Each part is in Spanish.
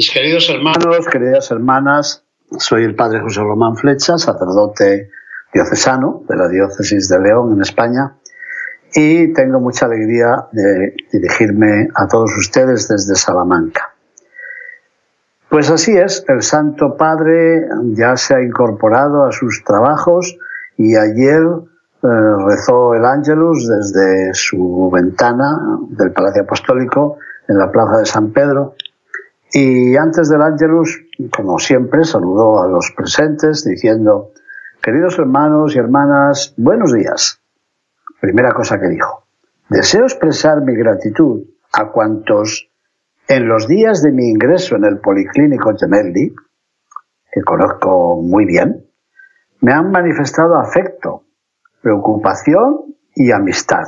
Mis queridos hermanos, queridas hermanas, soy el padre José Román Flecha, sacerdote diocesano de la diócesis de León en España y tengo mucha alegría de dirigirme a todos ustedes desde Salamanca. Pues así es, el Santo Padre ya se ha incorporado a sus trabajos y ayer eh, rezó el Ángelus desde su ventana del Palacio Apostólico en la Plaza de San Pedro y antes del Ángelus, como siempre, saludó a los presentes diciendo, queridos hermanos y hermanas, buenos días. Primera cosa que dijo, deseo expresar mi gratitud a cuantos en los días de mi ingreso en el Policlínico Gemelli, que conozco muy bien, me han manifestado afecto, preocupación y amistad.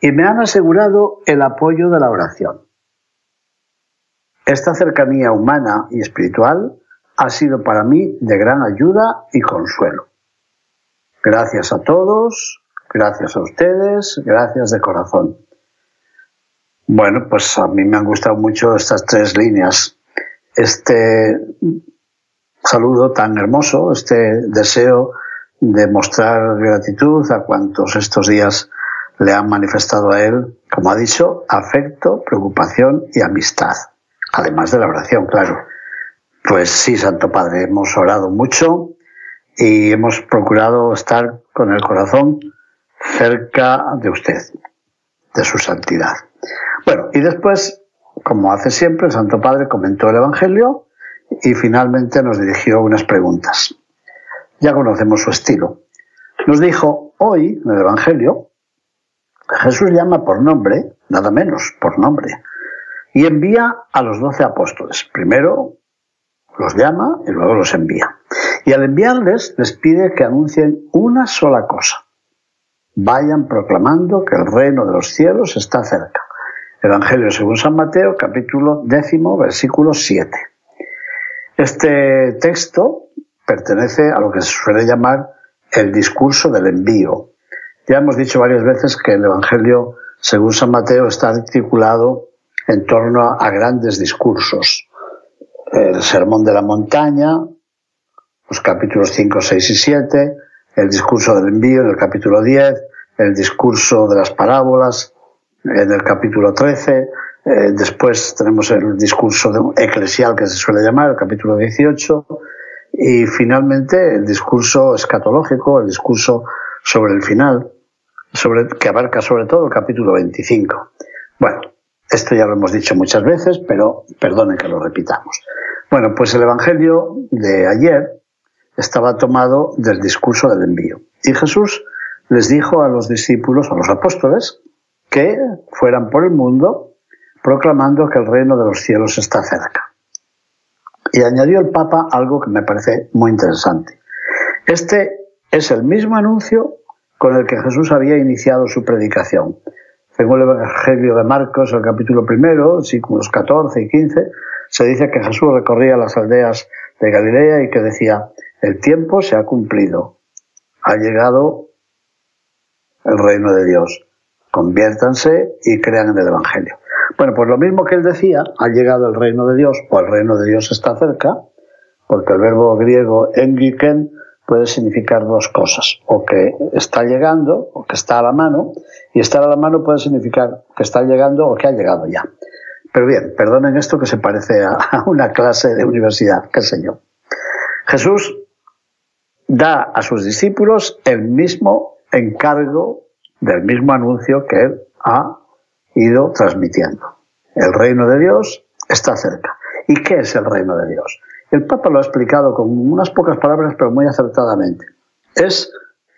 Y me han asegurado el apoyo de la oración. Esta cercanía humana y espiritual ha sido para mí de gran ayuda y consuelo. Gracias a todos, gracias a ustedes, gracias de corazón. Bueno, pues a mí me han gustado mucho estas tres líneas. Este saludo tan hermoso, este deseo de mostrar gratitud a cuantos estos días le han manifestado a él, como ha dicho, afecto, preocupación y amistad además de la oración, claro. Pues sí, Santo Padre, hemos orado mucho y hemos procurado estar con el corazón cerca de usted, de su santidad. Bueno, y después, como hace siempre, el Santo Padre comentó el Evangelio y finalmente nos dirigió unas preguntas. Ya conocemos su estilo. Nos dijo, hoy, en el Evangelio, Jesús llama por nombre, nada menos, por nombre, y envía a los doce apóstoles. Primero los llama y luego los envía. Y al enviarles les pide que anuncien una sola cosa. Vayan proclamando que el reino de los cielos está cerca. Evangelio según San Mateo, capítulo décimo, versículo 7. Este texto pertenece a lo que se suele llamar el discurso del envío. Ya hemos dicho varias veces que el Evangelio según San Mateo está articulado en torno a grandes discursos. El Sermón de la Montaña, los capítulos 5, 6 y 7, el discurso del envío en el capítulo 10, el discurso de las parábolas en el capítulo 13, eh, después tenemos el discurso eclesial que se suele llamar, el capítulo 18, y finalmente el discurso escatológico, el discurso sobre el final, sobre, que abarca sobre todo el capítulo 25. Bueno, esto ya lo hemos dicho muchas veces, pero perdonen que lo repitamos. Bueno, pues el Evangelio de ayer estaba tomado del discurso del envío. Y Jesús les dijo a los discípulos, a los apóstoles, que fueran por el mundo proclamando que el reino de los cielos está cerca. Y añadió el Papa algo que me parece muy interesante. Este es el mismo anuncio con el que Jesús había iniciado su predicación. Según el Evangelio de Marcos, el capítulo primero, versículos 14 y 15, se dice que Jesús recorría las aldeas de Galilea y que decía, el tiempo se ha cumplido, ha llegado el reino de Dios, conviértanse y crean en el Evangelio. Bueno, pues lo mismo que él decía, ha llegado el reino de Dios o el reino de Dios está cerca, porque el verbo griego engiken puede significar dos cosas, o que está llegando, o que está a la mano, y estar a la mano puede significar que está llegando o que ha llegado ya. Pero bien, perdonen esto que se parece a una clase de universidad, qué sé yo. Jesús da a sus discípulos el mismo encargo del mismo anuncio que él ha ido transmitiendo. El reino de Dios está cerca. ¿Y qué es el reino de Dios? El Papa lo ha explicado con unas pocas palabras, pero muy acertadamente. Es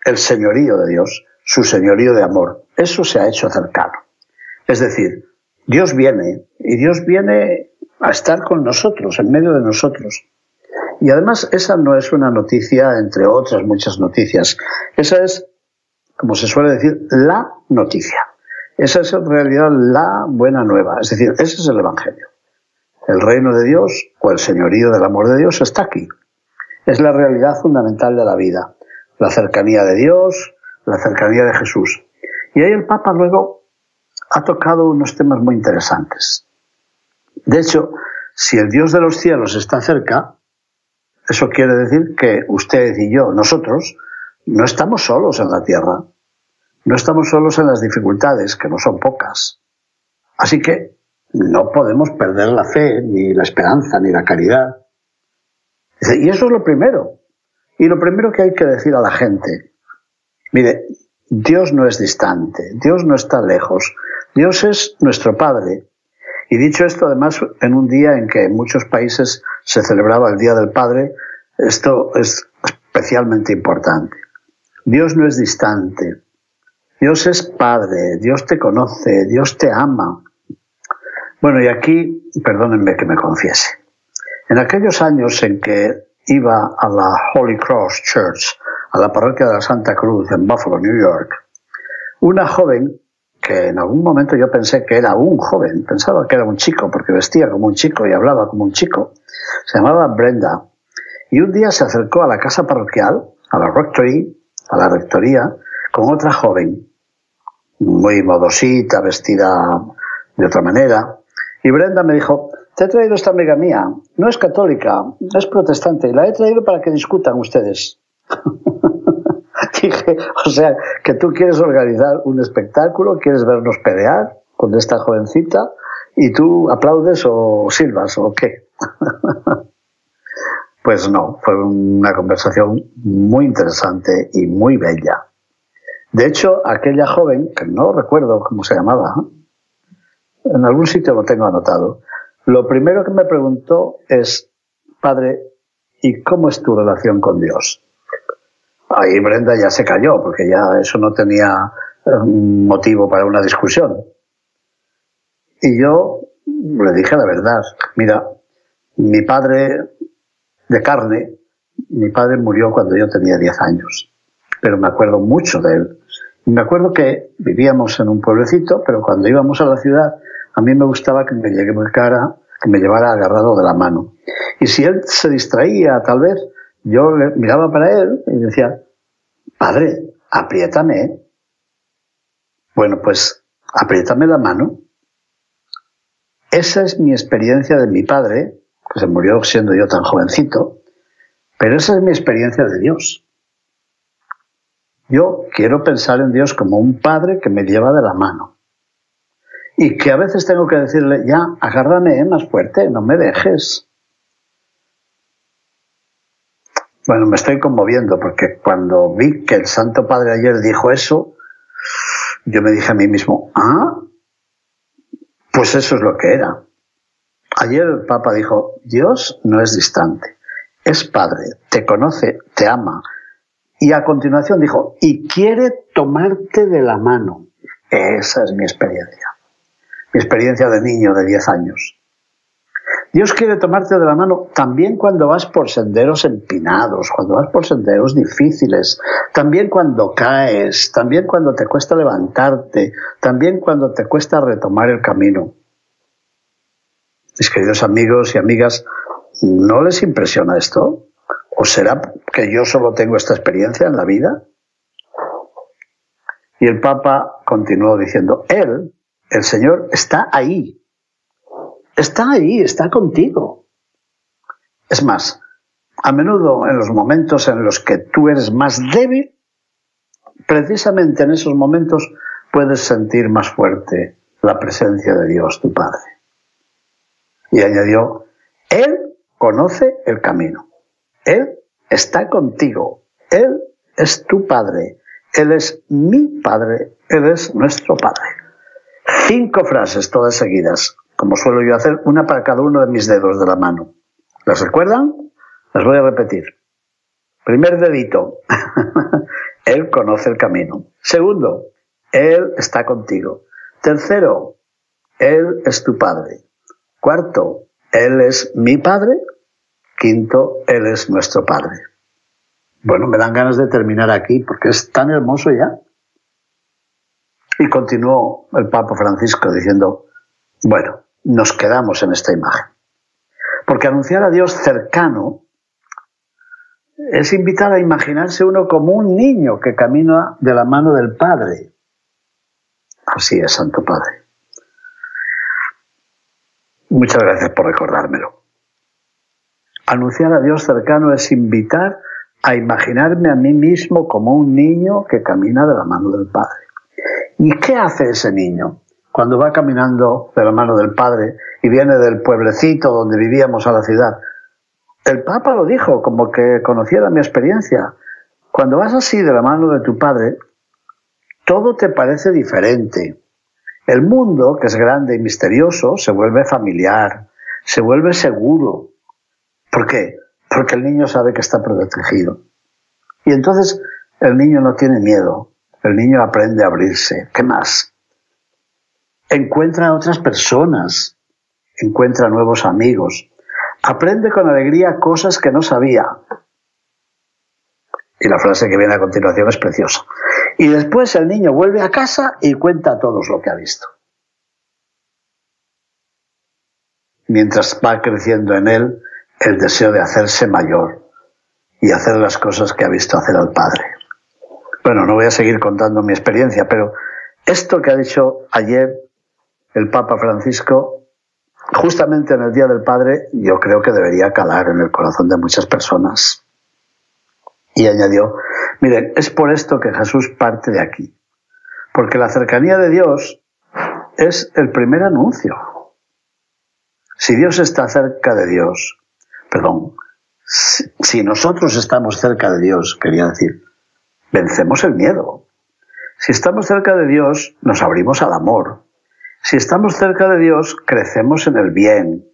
el señorío de Dios, su señorío de amor. Eso se ha hecho cercano. Es decir, Dios viene y Dios viene a estar con nosotros, en medio de nosotros. Y además esa no es una noticia entre otras muchas noticias. Esa es, como se suele decir, la noticia. Esa es en realidad la buena nueva. Es decir, ese es el Evangelio. El reino de Dios o el señorío del amor de Dios está aquí. Es la realidad fundamental de la vida. La cercanía de Dios, la cercanía de Jesús. Y ahí el Papa luego ha tocado unos temas muy interesantes. De hecho, si el Dios de los cielos está cerca, eso quiere decir que usted y yo, nosotros, no estamos solos en la tierra, no estamos solos en las dificultades, que no son pocas. Así que no podemos perder la fe, ni la esperanza, ni la caridad. Y eso es lo primero. Y lo primero que hay que decir a la gente, mire, Dios no es distante, Dios no está lejos, Dios es nuestro Padre. Y dicho esto, además, en un día en que en muchos países se celebraba el Día del Padre, esto es especialmente importante. Dios no es distante, Dios es Padre, Dios te conoce, Dios te ama. Bueno, y aquí, perdónenme que me confiese. En aquellos años en que iba a la Holy Cross Church, a la parroquia de la Santa Cruz en Buffalo, New York, una joven que en algún momento yo pensé que era un joven, pensaba que era un chico porque vestía como un chico y hablaba como un chico, se llamaba Brenda. Y un día se acercó a la casa parroquial, a la rectory, a la rectoría, con otra joven, muy modosita, vestida de otra manera. Y Brenda me dijo, te he traído esta amiga mía, no es católica, es protestante, y la he traído para que discutan ustedes. Dije, o sea, que tú quieres organizar un espectáculo, quieres vernos pelear con esta jovencita y tú aplaudes o silbas o qué. pues no, fue una conversación muy interesante y muy bella. De hecho, aquella joven, que no recuerdo cómo se llamaba, en algún sitio lo tengo anotado, lo primero que me preguntó es, padre, ¿y cómo es tu relación con Dios? Ahí Brenda ya se cayó, porque ya eso no tenía eh, motivo para una discusión. Y yo le dije la verdad, mira, mi padre de carne, mi padre murió cuando yo tenía 10 años, pero me acuerdo mucho de él. Me acuerdo que vivíamos en un pueblecito, pero cuando íbamos a la ciudad, a mí me gustaba que me cara, que me llevara agarrado de la mano. Y si él se distraía, tal vez, yo miraba para él y decía, Padre, apriétame. Bueno, pues apriétame la mano. Esa es mi experiencia de mi padre, que se murió siendo yo tan jovencito, pero esa es mi experiencia de Dios. Yo quiero pensar en Dios como un padre que me lleva de la mano. Y que a veces tengo que decirle, ya, agárrame más fuerte, no me dejes. Bueno, me estoy conmoviendo porque cuando vi que el Santo Padre ayer dijo eso, yo me dije a mí mismo, ah, pues eso es lo que era. Ayer el Papa dijo, Dios no es distante, es Padre, te conoce, te ama. Y a continuación dijo, y quiere tomarte de la mano. Esa es mi experiencia, mi experiencia de niño de 10 años. Dios quiere tomarte de la mano también cuando vas por senderos empinados, cuando vas por senderos difíciles, también cuando caes, también cuando te cuesta levantarte, también cuando te cuesta retomar el camino. Mis queridos amigos y amigas, ¿no les impresiona esto? ¿O será que yo solo tengo esta experiencia en la vida? Y el Papa continuó diciendo, Él, el Señor, está ahí, está ahí, está contigo. Es más, a menudo en los momentos en los que tú eres más débil, precisamente en esos momentos puedes sentir más fuerte la presencia de Dios, tu Padre. Y añadió, Él conoce el camino, Él está contigo, Él es tu Padre, Él es mi Padre, Él es nuestro Padre. Cinco frases todas seguidas como suelo yo hacer, una para cada uno de mis dedos de la mano. ¿Las recuerdan? Las voy a repetir. Primer dedito, Él conoce el camino. Segundo, Él está contigo. Tercero, Él es tu Padre. Cuarto, Él es mi Padre. Quinto, Él es nuestro Padre. Bueno, me dan ganas de terminar aquí porque es tan hermoso ya. Y continuó el Papa Francisco diciendo, bueno, nos quedamos en esta imagen. Porque anunciar a Dios cercano es invitar a imaginarse uno como un niño que camina de la mano del Padre. Así es, Santo Padre. Muchas gracias por recordármelo. Anunciar a Dios cercano es invitar a imaginarme a mí mismo como un niño que camina de la mano del Padre. ¿Y qué hace ese niño cuando va caminando de la mano del Padre y viene del pueblecito donde vivíamos a la ciudad? El Papa lo dijo, como que conociera mi experiencia. Cuando vas así de la mano de tu Padre, todo te parece diferente. El mundo, que es grande y misterioso, se vuelve familiar, se vuelve seguro. ¿Por qué? Porque el niño sabe que está protegido. Y entonces el niño no tiene miedo, el niño aprende a abrirse. ¿Qué más? Encuentra a otras personas, encuentra nuevos amigos, aprende con alegría cosas que no sabía. Y la frase que viene a continuación es preciosa. Y después el niño vuelve a casa y cuenta a todos lo que ha visto. Mientras va creciendo en él el deseo de hacerse mayor y hacer las cosas que ha visto hacer al Padre. Bueno, no voy a seguir contando mi experiencia, pero esto que ha dicho ayer el Papa Francisco, justamente en el Día del Padre, yo creo que debería calar en el corazón de muchas personas. Y añadió, miren, es por esto que Jesús parte de aquí, porque la cercanía de Dios es el primer anuncio. Si Dios está cerca de Dios, perdón, si nosotros estamos cerca de Dios, quería decir, vencemos el miedo. Si estamos cerca de Dios, nos abrimos al amor. Si estamos cerca de Dios, crecemos en el bien.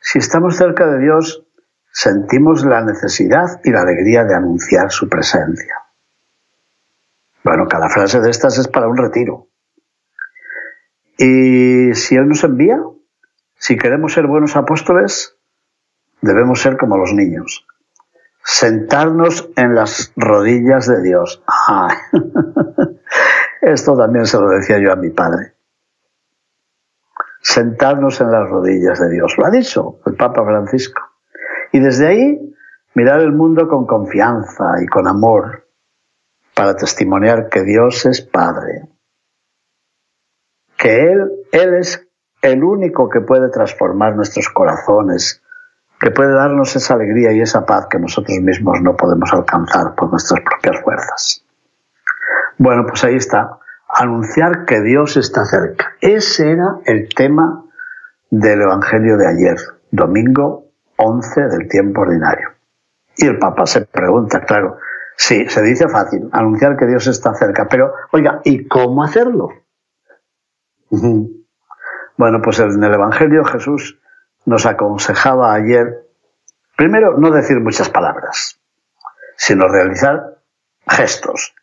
Si estamos cerca de Dios, sentimos la necesidad y la alegría de anunciar su presencia. Bueno, cada frase de estas es para un retiro. Y si Él nos envía, si queremos ser buenos apóstoles, debemos ser como los niños. Sentarnos en las rodillas de Dios. Esto también se lo decía yo a mi padre. Sentarnos en las rodillas de Dios. Lo ha dicho el Papa Francisco. Y desde ahí mirar el mundo con confianza y con amor para testimoniar que Dios es Padre, que Él, Él es el único que puede transformar nuestros corazones, que puede darnos esa alegría y esa paz que nosotros mismos no podemos alcanzar por nuestras propias fuerzas. Bueno, pues ahí está, anunciar que Dios está cerca. Ese era el tema del Evangelio de ayer, domingo 11 del tiempo ordinario. Y el Papa se pregunta, claro, sí, se dice fácil, anunciar que Dios está cerca, pero oiga, ¿y cómo hacerlo? Bueno, pues en el Evangelio Jesús nos aconsejaba ayer, primero, no decir muchas palabras, sino realizar gestos,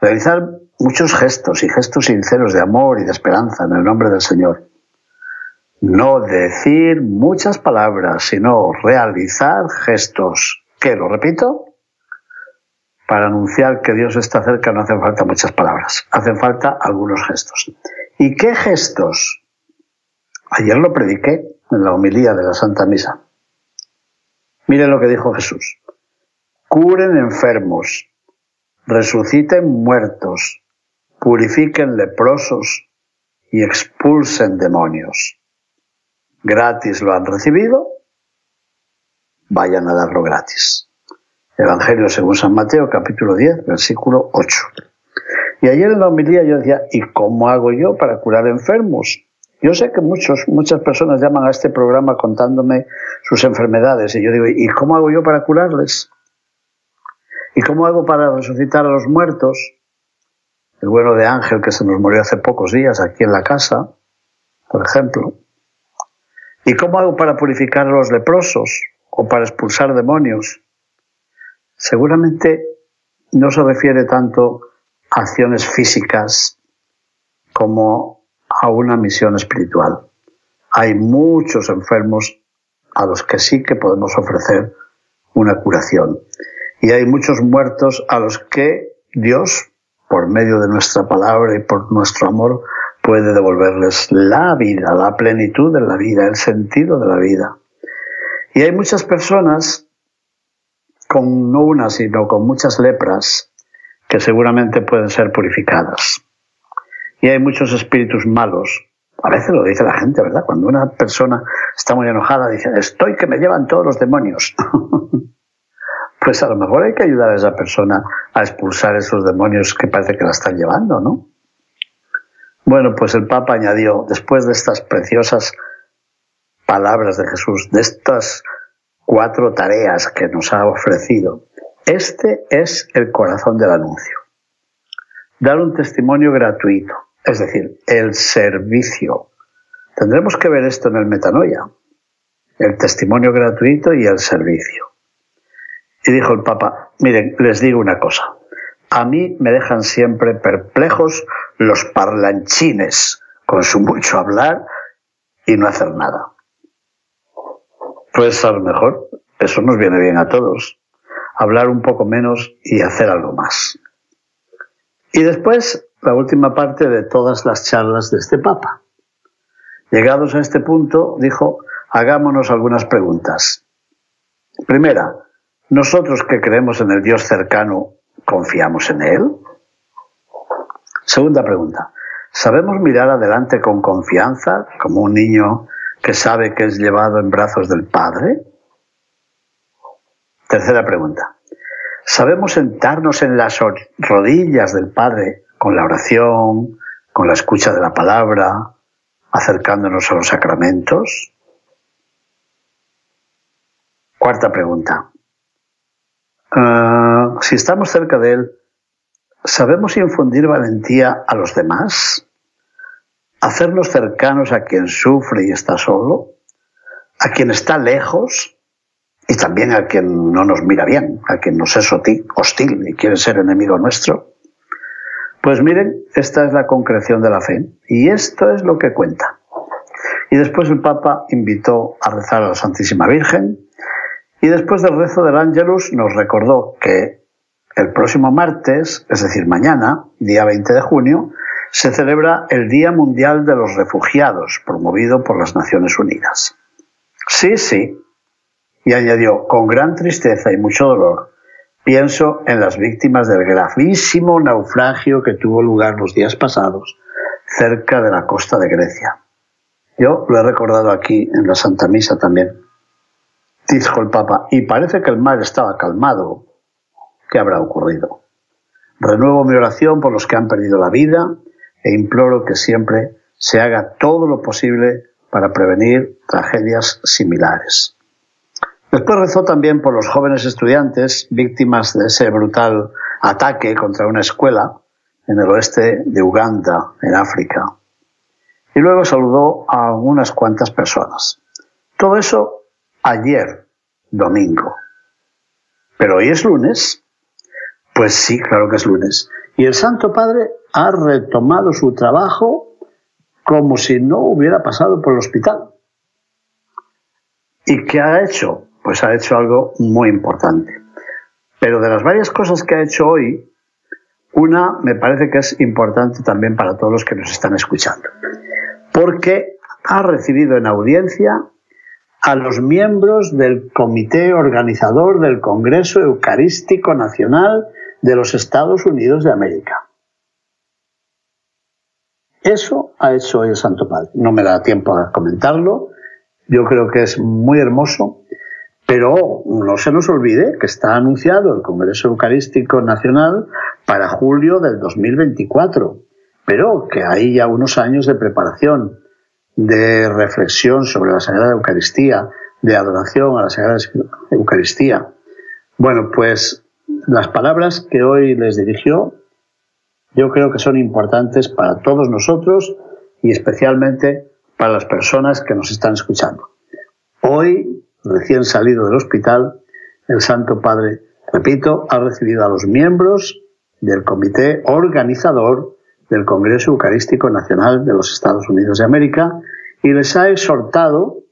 realizar muchos gestos y gestos sinceros de amor y de esperanza en el nombre del Señor. No decir muchas palabras, sino realizar gestos. ¿Qué? ¿Lo repito? Para anunciar que Dios está cerca no hacen falta muchas palabras, hacen falta algunos gestos. ¿Y qué gestos? Ayer lo prediqué en la homilía de la Santa Misa. Miren lo que dijo Jesús. Curen enfermos, resuciten muertos, purifiquen leprosos y expulsen demonios gratis lo han recibido, vayan a darlo gratis. Evangelio según San Mateo, capítulo 10, versículo 8. Y ayer en la homilía yo decía, ¿y cómo hago yo para curar enfermos? Yo sé que muchos, muchas personas llaman a este programa contándome sus enfermedades y yo digo, ¿y cómo hago yo para curarles? ¿Y cómo hago para resucitar a los muertos? El bueno de Ángel que se nos murió hace pocos días aquí en la casa, por ejemplo. ¿Y cómo hago para purificar a los leprosos o para expulsar demonios? Seguramente no se refiere tanto a acciones físicas como a una misión espiritual. Hay muchos enfermos a los que sí que podemos ofrecer una curación. Y hay muchos muertos a los que Dios, por medio de nuestra palabra y por nuestro amor, puede devolverles la vida, la plenitud de la vida, el sentido de la vida. Y hay muchas personas con no una, sino con muchas lepras que seguramente pueden ser purificadas. Y hay muchos espíritus malos. A veces lo dice la gente, ¿verdad? Cuando una persona está muy enojada, dice, estoy que me llevan todos los demonios. pues a lo mejor hay que ayudar a esa persona a expulsar esos demonios que parece que la están llevando, ¿no? Bueno, pues el Papa añadió, después de estas preciosas palabras de Jesús, de estas cuatro tareas que nos ha ofrecido, este es el corazón del anuncio. Dar un testimonio gratuito, es decir, el servicio. Tendremos que ver esto en el metanoia, el testimonio gratuito y el servicio. Y dijo el Papa, miren, les digo una cosa, a mí me dejan siempre perplejos los parlanchines con su mucho hablar y no hacer nada. Pues a lo mejor eso nos viene bien a todos, hablar un poco menos y hacer algo más. Y después, la última parte de todas las charlas de este Papa. Llegados a este punto, dijo, hagámonos algunas preguntas. Primera, nosotros que creemos en el Dios cercano, ¿confiamos en Él? Segunda pregunta, ¿sabemos mirar adelante con confianza, como un niño que sabe que es llevado en brazos del Padre? Tercera pregunta, ¿sabemos sentarnos en las rodillas del Padre con la oración, con la escucha de la palabra, acercándonos a los sacramentos? Cuarta pregunta. Ah, si estamos cerca de Él, ¿sabemos infundir valentía a los demás? ¿Hacernos cercanos a quien sufre y está solo? ¿A quien está lejos? Y también a quien no nos mira bien, a quien nos es hostil y quiere ser enemigo nuestro. Pues miren, esta es la concreción de la fe y esto es lo que cuenta. Y después el Papa invitó a rezar a la Santísima Virgen y después del rezo del Ángelus nos recordó que el próximo martes, es decir, mañana, día 20 de junio, se celebra el Día Mundial de los Refugiados, promovido por las Naciones Unidas. Sí, sí. Y añadió, con gran tristeza y mucho dolor, pienso en las víctimas del gravísimo naufragio que tuvo lugar los días pasados cerca de la costa de Grecia. Yo lo he recordado aquí en la Santa Misa también. Dijo el Papa, y parece que el mar estaba calmado. ¿Qué habrá ocurrido? Renuevo mi oración por los que han perdido la vida e imploro que siempre se haga todo lo posible para prevenir tragedias similares. Después rezó también por los jóvenes estudiantes víctimas de ese brutal ataque contra una escuela en el oeste de Uganda, en África. Y luego saludó a unas cuantas personas. Todo eso ayer, domingo. Pero hoy es lunes. Pues sí, claro que es lunes. Y el Santo Padre ha retomado su trabajo como si no hubiera pasado por el hospital. ¿Y qué ha hecho? Pues ha hecho algo muy importante. Pero de las varias cosas que ha hecho hoy, una me parece que es importante también para todos los que nos están escuchando. Porque ha recibido en audiencia a los miembros del Comité Organizador del Congreso Eucarístico Nacional de los Estados Unidos de América. Eso ha hecho hoy el Santo Padre. No me da tiempo a comentarlo. Yo creo que es muy hermoso. Pero no se nos olvide que está anunciado el Congreso Eucarístico Nacional para julio del 2024. Pero que hay ya unos años de preparación, de reflexión sobre la Sagrada Eucaristía, de adoración a la Sagrada Eucaristía. Bueno, pues las palabras que hoy les dirigió yo creo que son importantes para todos nosotros y especialmente para las personas que nos están escuchando. Hoy, recién salido del hospital, el Santo Padre, repito, ha recibido a los miembros del comité organizador del Congreso Eucarístico Nacional de los Estados Unidos de América y les ha exhortado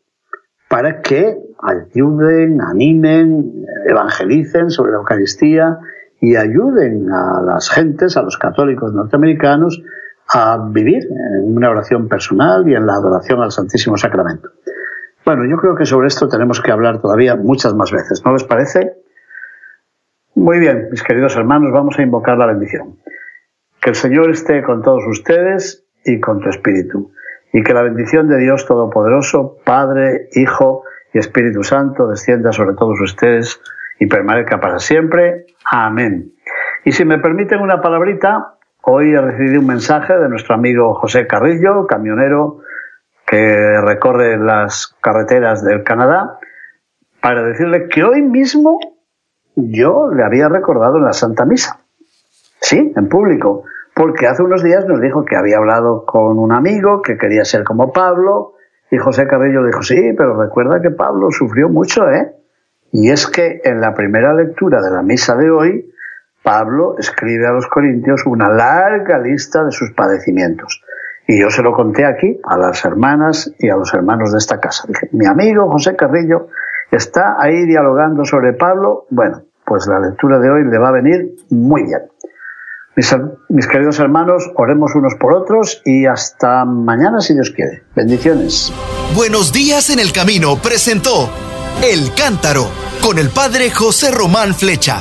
para que ayuden, animen, evangelicen sobre la Eucaristía y ayuden a las gentes, a los católicos norteamericanos, a vivir en una oración personal y en la adoración al Santísimo Sacramento. Bueno, yo creo que sobre esto tenemos que hablar todavía muchas más veces, ¿no les parece? Muy bien, mis queridos hermanos, vamos a invocar la bendición. Que el Señor esté con todos ustedes y con tu espíritu. Y que la bendición de Dios Todopoderoso, Padre, Hijo y Espíritu Santo descienda sobre todos ustedes y permanezca para siempre. Amén. Y si me permiten una palabrita, hoy he recibido un mensaje de nuestro amigo José Carrillo, camionero que recorre las carreteras del Canadá, para decirle que hoy mismo yo le había recordado en la Santa Misa. Sí, en público. Porque hace unos días nos dijo que había hablado con un amigo que quería ser como Pablo. Y José Carrillo dijo, sí, pero recuerda que Pablo sufrió mucho, ¿eh? Y es que en la primera lectura de la misa de hoy, Pablo escribe a los corintios una larga lista de sus padecimientos. Y yo se lo conté aquí a las hermanas y a los hermanos de esta casa. Dije, mi amigo José Carrillo está ahí dialogando sobre Pablo. Bueno, pues la lectura de hoy le va a venir muy bien. Mis, mis, queridos hermanos, oremos unos por otros y hasta mañana si Dios quiere. Bendiciones. Buenos días en el camino presentó El Cántaro con el padre José Román Flecha.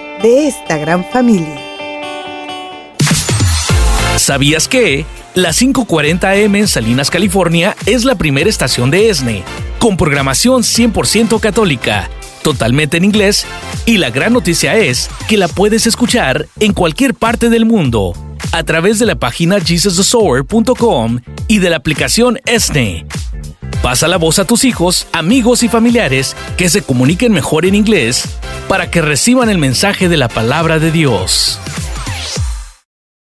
de esta gran familia. ¿Sabías que? La 540M en Salinas, California es la primera estación de ESNE, con programación 100% católica, totalmente en inglés, y la gran noticia es que la puedes escuchar en cualquier parte del mundo, a través de la página jesusthesower.com y de la aplicación ESNE. Pasa la voz a tus hijos, amigos y familiares que se comuniquen mejor en inglés para que reciban el mensaje de la palabra de Dios.